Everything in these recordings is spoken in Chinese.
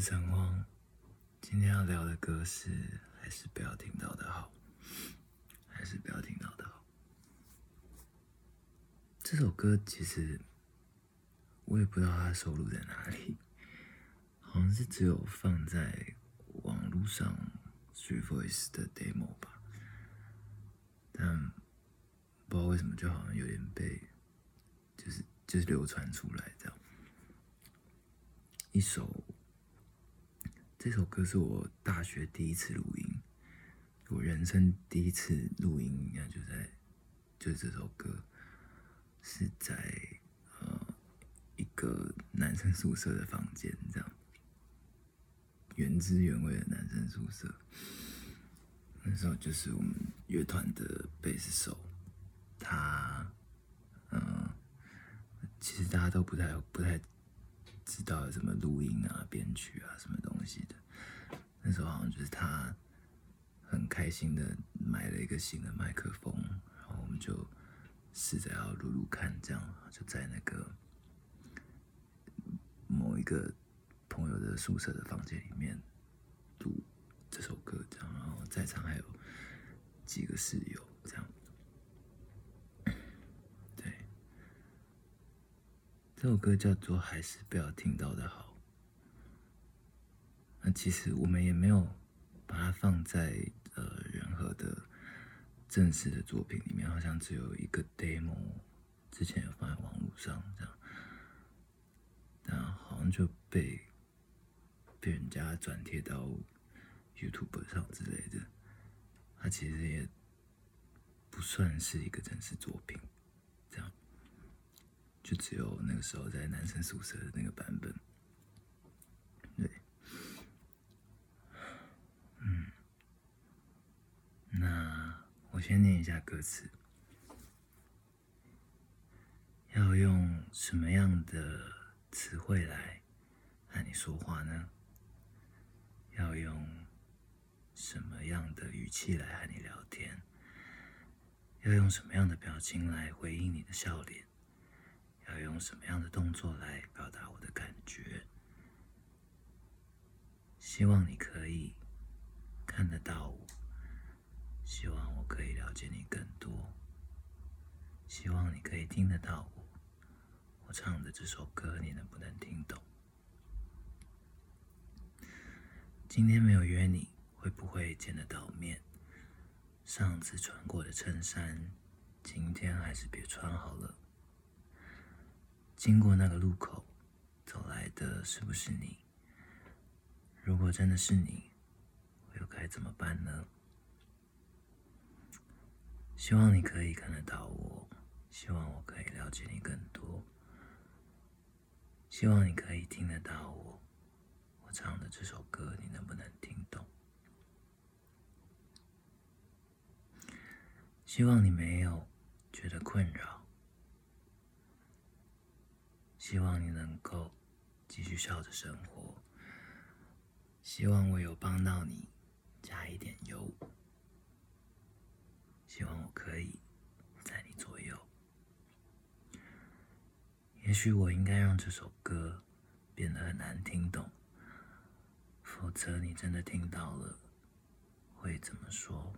是陈荒，今天要聊的歌是还是不要听到的好，还是不要听到的好。这首歌其实我也不知道它收录在哪里，好像是只有放在网络上 Three Voice 的 demo 吧，但不知道为什么就好像有点被就是就是流传出来这样。一首，这首歌是我大学第一次录音，我人生第一次录音，应该就在，就是这首歌，是在呃一个男生宿舍的房间，这样，原汁原味的男生宿舍。那时候就是我们乐团的贝斯手，他，嗯，其实大家都不太不太。知道什么录音啊、编曲啊、什么东西的，那时候好像就是他很开心的买了一个新的麦克风，然后我们就试着要录录看，这样就在那个某一个朋友的宿舍的房间里面录这首歌，这样，然后在场还有几个室友，这。首歌叫做《还是不要听到的好》。那其实我们也没有把它放在呃任何的正式的作品里面，好像只有一个 demo，之前有放在网络上这样，但好像就被被人家转贴到 YouTube 上之类的。它其实也不算是一个正式作品，就只有那个时候在男生宿舍的那个版本，对，嗯，那我先念一下歌词，要用什么样的词汇来和你说话呢？要用什么样的语气来和你聊天？要用什么样的表情来回应你的笑脸？要用什么样的动作来表达我的感觉？希望你可以看得到我，希望我可以了解你更多，希望你可以听得到我。我唱的这首歌，你能不能听懂？今天没有约你，会不会见得到面？上次穿过的衬衫，今天还是别穿好了。经过那个路口，走来的是不是你？如果真的是你，我又该怎么办呢？希望你可以看得到我，希望我可以了解你更多，希望你可以听得到我。我唱的这首歌，你能不能听懂？希望你没有觉得困扰。希望你能够继续笑着生活。希望我有帮到你，加一点油。希望我可以在你左右。也许我应该让这首歌变得很难听懂，否则你真的听到了会怎么说？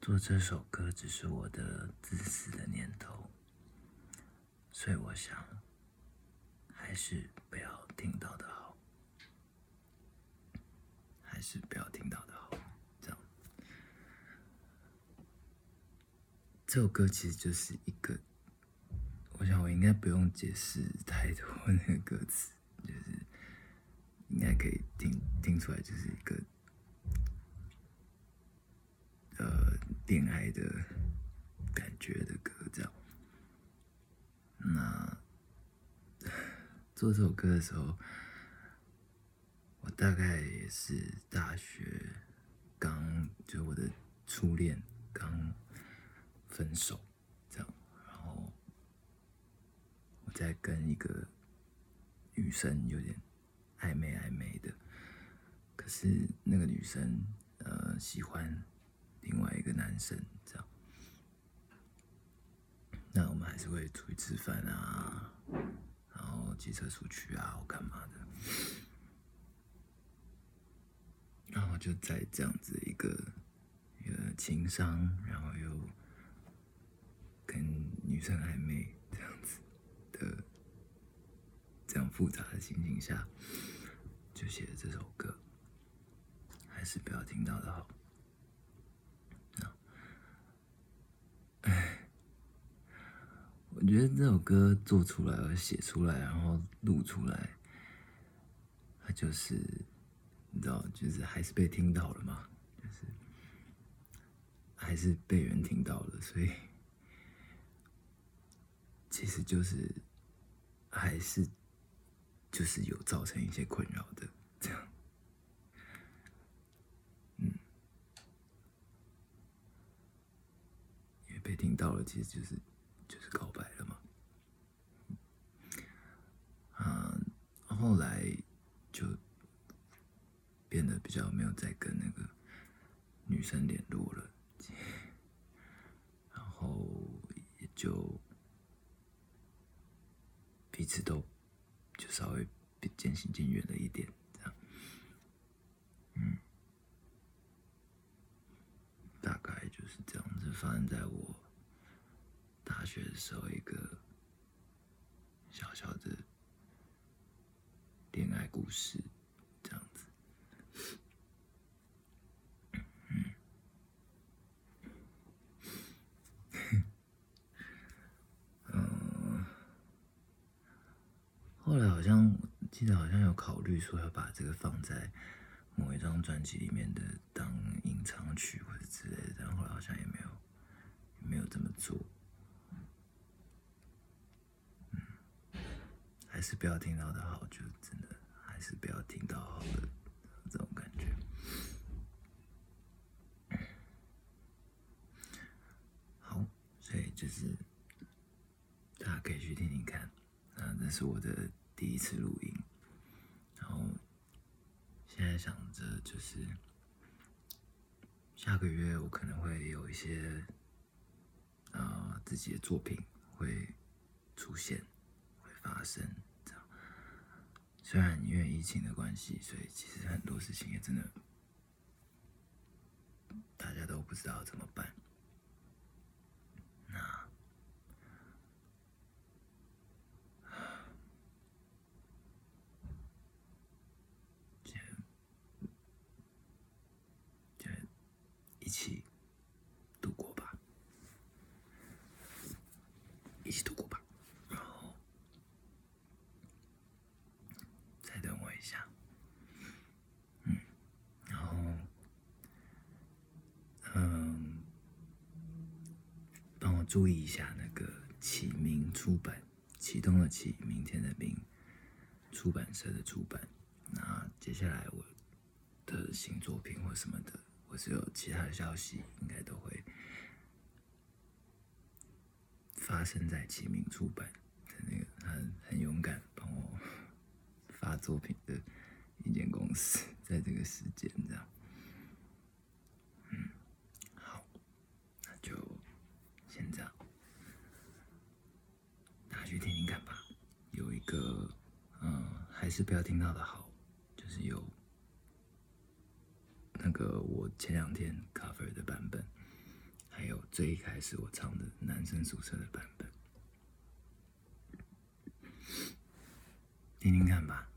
做这首歌只是我的自私的念头。所以我想，还是不要听到的好，还是不要听到的好。这样，这首歌其实就是一个，我想我应该不用解释太多那个歌词，就是应该可以听听出来，就是一个呃恋爱的感觉的歌，这样。那做这首歌的时候，我大概也是大学刚，就我的初恋刚分手，这样，然后我在跟一个女生有点暧昧暧昧的，可是那个女生呃喜欢另外一个男生，这样。那我们还是会出去吃饭啊，骑车出去啊或干嘛的。然后就在这样子一个一个情商然后又跟女生暧昧这样子的这样复杂的情景下就写了这首歌还是不要听到的好。我觉得这首歌做出来、写出来，然后录出来，它就是你知道，就是还是被听到了嘛，就是还是被人听到了，所以其实就是还是就是有造成一些困扰的这样。被听到了，其实就是就是告白了嘛。嗯，后来就变得比较没有再跟那个女生联络了，然后也就彼此都就稍微渐行渐远了一点，这样。嗯。大概就是这样子，发生在我大学的时候一个小小的故事，这样子。嗯，后来好像记得好像有考虑说要把这个放在。某一张专辑里面的当隐藏曲或者之类的，但后来好像也没有，没有这么做。嗯，还是不要听到的好，就真的还是不要听到好的这种感觉。好，所以就是大家可以去听听看，啊，这是我的第一次录音。然后现在想着就是下个月我可能会有一些呃自己的作品会出现会发生，虽然因为疫情的关系，所以其实很多事情也真的大家都不知道怎么办。一起度过吧，一起度过吧，然后再等我一下，嗯，然后嗯，帮我注意一下那个启明出版启动了启明天的明出版社的出版，那接下来我的新作品或什么的。或是有其他的消息，应该都会发生在启明出版的那个很很勇敢帮我发作品的一间公司，在这个时间这样，嗯，好，那就先这样，大家去听听看吧。有一个，嗯，还是不要听到的好，就是有。那个我前两天 cover 的版本，还有最一开始我唱的男生宿舍的版本，听听看吧。